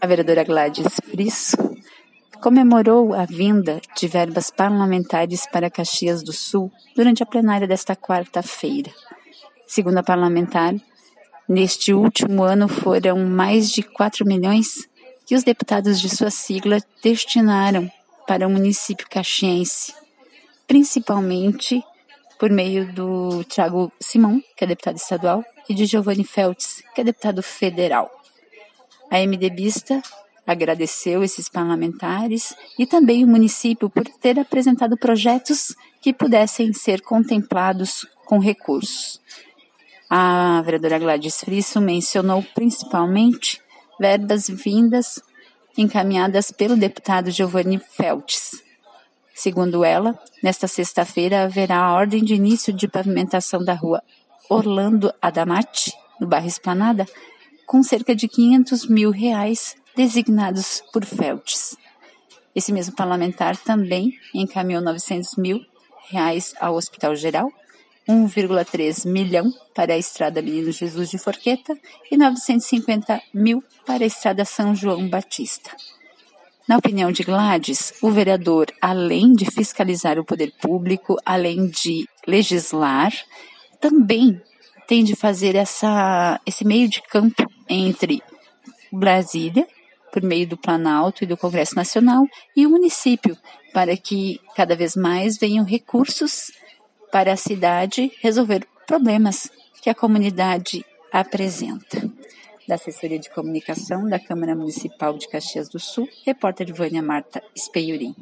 A vereadora Gladys Frisso comemorou a vinda de verbas parlamentares para Caxias do Sul durante a plenária desta quarta-feira. Segundo a parlamentar, neste último ano foram mais de 4 milhões que os deputados de sua sigla destinaram para o município caxiense, principalmente por meio do Tiago Simão, que é deputado estadual, e de Giovanni Feltz, que é deputado federal. A MDBista agradeceu esses parlamentares e também o município por ter apresentado projetos que pudessem ser contemplados com recursos. A vereadora Gladys Frisso mencionou principalmente verbas vindas encaminhadas pelo deputado Giovanni Feltes. Segundo ela, nesta sexta-feira haverá a ordem de início de pavimentação da rua Orlando Adamati, no bairro Esplanada, com cerca de 500 mil reais designados por Feltes. Esse mesmo parlamentar também encaminhou 900 mil reais ao Hospital Geral, 1,3 milhão para a Estrada Menino Jesus de Forqueta e 950 mil para a Estrada São João Batista. Na opinião de Gladys, o vereador, além de fiscalizar o poder público, além de legislar, também tem de fazer essa, esse meio de campo entre Brasília por meio do Planalto e do Congresso Nacional, e o município, para que cada vez mais venham recursos para a cidade resolver problemas que a comunidade apresenta. Da assessoria de comunicação da Câmara Municipal de Caxias do Sul, repórter Vânia Marta Espeiurim.